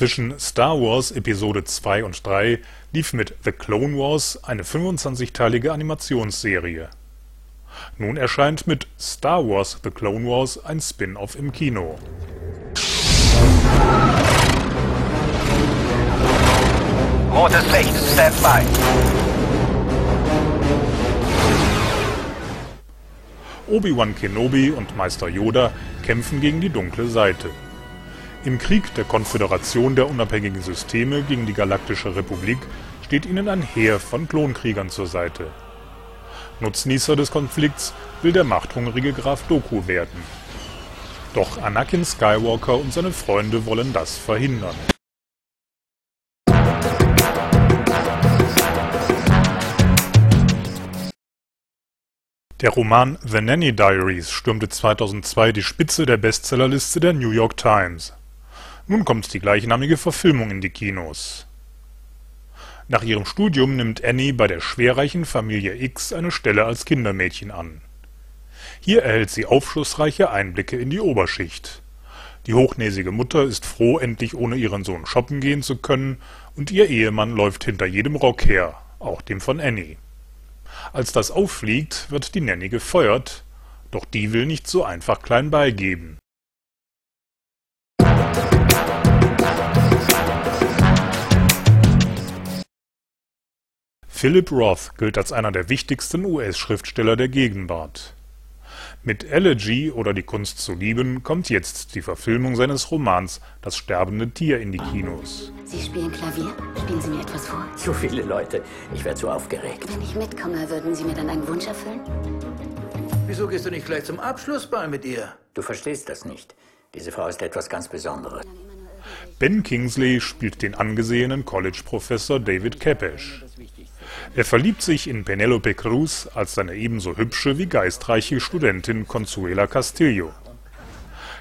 Zwischen Star Wars Episode II und III lief mit The Clone Wars eine 25-teilige Animationsserie. Nun erscheint mit Star Wars The Clone Wars ein Spin-off im Kino. Rotes Licht, stand by. Obi-Wan Kenobi und Meister Yoda kämpfen gegen die dunkle Seite. Im Krieg der Konföderation der unabhängigen Systeme gegen die Galaktische Republik steht ihnen ein Heer von Klonkriegern zur Seite. Nutznießer des Konflikts will der machthungrige Graf Doku werden. Doch Anakin Skywalker und seine Freunde wollen das verhindern. Der Roman The Nanny Diaries stürmte 2002 die Spitze der Bestsellerliste der New York Times. Nun kommt die gleichnamige Verfilmung in die Kinos. Nach ihrem Studium nimmt Annie bei der schwerreichen Familie X eine Stelle als Kindermädchen an. Hier erhält sie aufschlussreiche Einblicke in die Oberschicht. Die hochnäsige Mutter ist froh, endlich ohne ihren Sohn shoppen gehen zu können, und ihr Ehemann läuft hinter jedem Rock her, auch dem von Annie. Als das auffliegt, wird die Nanny gefeuert, doch die will nicht so einfach klein beigeben. Philip Roth gilt als einer der wichtigsten US-Schriftsteller der Gegenwart. Mit Elegy oder Die Kunst zu lieben kommt jetzt die Verfilmung seines Romans Das sterbende Tier in die Kinos. Sie spielen Klavier? Spielen Sie mir etwas vor? Zu viele Leute. Ich werde so aufgeregt. Wenn ich mitkomme, würden Sie mir dann einen Wunsch erfüllen? Wieso gehst du nicht gleich zum Abschlussball mit ihr? Du verstehst das nicht. Diese Frau ist etwas ganz Besonderes. Ben Kingsley spielt den angesehenen College-Professor David Kepesh. Er verliebt sich in Penelope Cruz als seine ebenso hübsche wie geistreiche Studentin Consuela Castillo.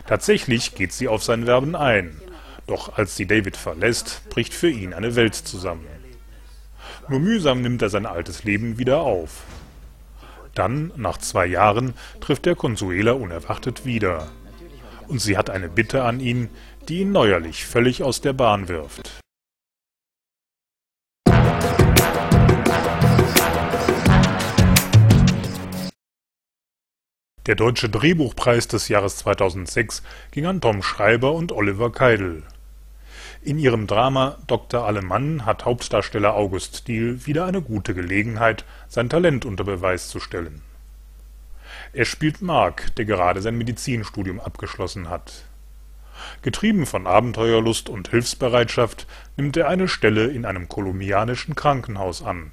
Tatsächlich geht sie auf sein Werben ein, doch als sie David verlässt, bricht für ihn eine Welt zusammen. Nur mühsam nimmt er sein altes Leben wieder auf. Dann, nach zwei Jahren, trifft er Consuela unerwartet wieder. Und sie hat eine Bitte an ihn, die ihn neuerlich völlig aus der Bahn wirft. Der Deutsche Drehbuchpreis des Jahres 2006 ging an Tom Schreiber und Oliver Keidel. In ihrem Drama Dr. Alemann hat Hauptdarsteller August Diehl wieder eine gute Gelegenheit, sein Talent unter Beweis zu stellen. Er spielt Mark, der gerade sein Medizinstudium abgeschlossen hat. Getrieben von Abenteuerlust und Hilfsbereitschaft nimmt er eine Stelle in einem kolumbianischen Krankenhaus an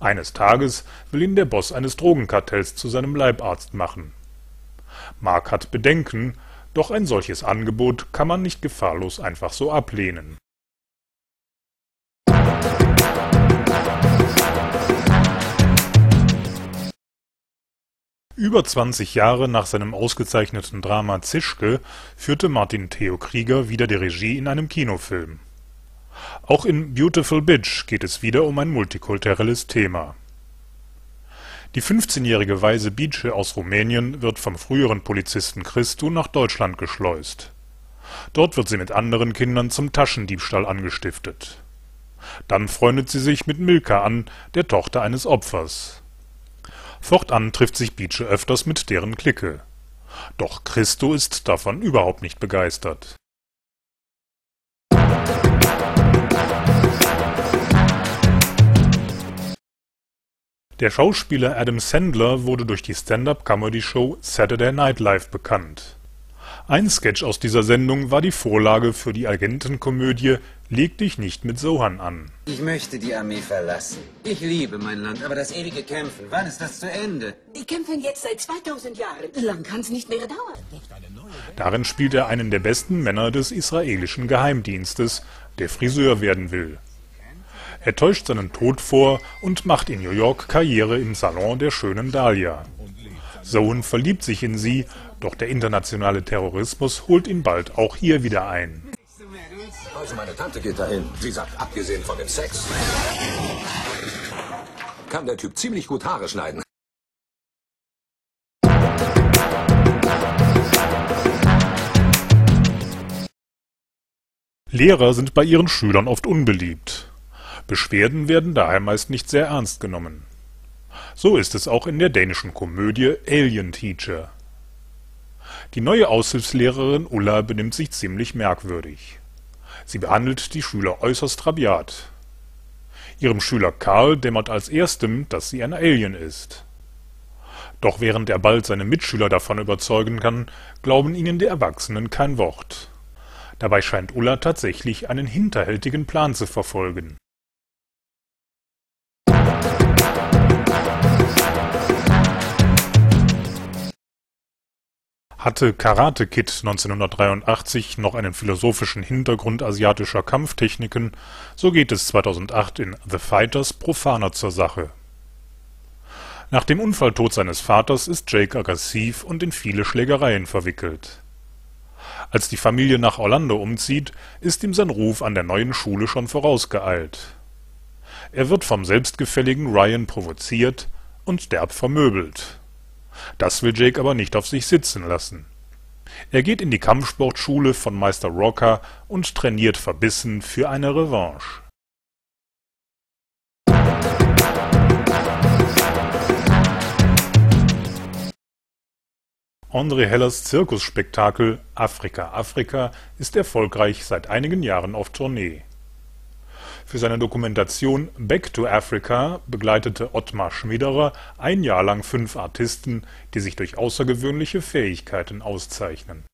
eines Tages will ihn der Boss eines Drogenkartells zu seinem Leibarzt machen. Mark hat Bedenken, doch ein solches Angebot kann man nicht gefahrlos einfach so ablehnen. Über 20 Jahre nach seinem ausgezeichneten Drama Zischke führte Martin Theo Krieger wieder die Regie in einem Kinofilm auch in Beautiful Bitch geht es wieder um ein multikulturelles Thema. Die 15-jährige Weise Bice aus Rumänien wird vom früheren Polizisten Christu nach Deutschland geschleust. Dort wird sie mit anderen Kindern zum Taschendiebstahl angestiftet. Dann freundet sie sich mit Milka an, der Tochter eines Opfers. Fortan trifft sich Bice öfters mit deren Clique. Doch Christo ist davon überhaupt nicht begeistert Der Schauspieler Adam Sandler wurde durch die Stand-up-Comedy-Show Saturday Night Live bekannt. Ein Sketch aus dieser Sendung war die Vorlage für die Agentenkomödie Leg dich nicht mit Sohan an. Ich möchte die Armee verlassen. Ich liebe mein Land, aber das ewige Kämpfen, wann ist das zu Ende? Die kämpfen jetzt seit 2000 Jahren. Lang kann es nicht mehr dauern. Darin spielt er einen der besten Männer des israelischen Geheimdienstes, der Friseur werden will. Er täuscht seinen Tod vor und macht in New York Karriere im Salon der schönen Dahlia. Sohn verliebt sich in sie, doch der internationale Terrorismus holt ihn bald auch hier wieder ein. Also meine Tante geht dahin. Sie sagt, abgesehen von dem Sex, kann der Typ ziemlich gut Haare schneiden. Lehrer sind bei ihren Schülern oft unbeliebt. Beschwerden werden daher meist nicht sehr ernst genommen. So ist es auch in der dänischen Komödie Alien Teacher. Die neue Aushilfslehrerin Ulla benimmt sich ziemlich merkwürdig. Sie behandelt die Schüler äußerst rabiat. Ihrem Schüler Karl dämmert als erstem, dass sie ein Alien ist. Doch während er bald seine Mitschüler davon überzeugen kann, glauben ihnen die Erwachsenen kein Wort. Dabei scheint Ulla tatsächlich einen hinterhältigen Plan zu verfolgen. Hatte Karate Kid 1983 noch einen philosophischen Hintergrund asiatischer Kampftechniken, so geht es 2008 in The Fighters profaner zur Sache. Nach dem Unfalltod seines Vaters ist Jake aggressiv und in viele Schlägereien verwickelt. Als die Familie nach Orlando umzieht, ist ihm sein Ruf an der neuen Schule schon vorausgeeilt. Er wird vom selbstgefälligen Ryan provoziert und derb vermöbelt. Das will Jake aber nicht auf sich sitzen lassen. Er geht in die Kampfsportschule von Meister Rocker und trainiert verbissen für eine Revanche. André Hellers Zirkusspektakel Afrika Afrika ist erfolgreich seit einigen Jahren auf Tournee. Für seine Dokumentation Back to Africa begleitete Ottmar Schmiederer ein Jahr lang fünf Artisten, die sich durch außergewöhnliche Fähigkeiten auszeichnen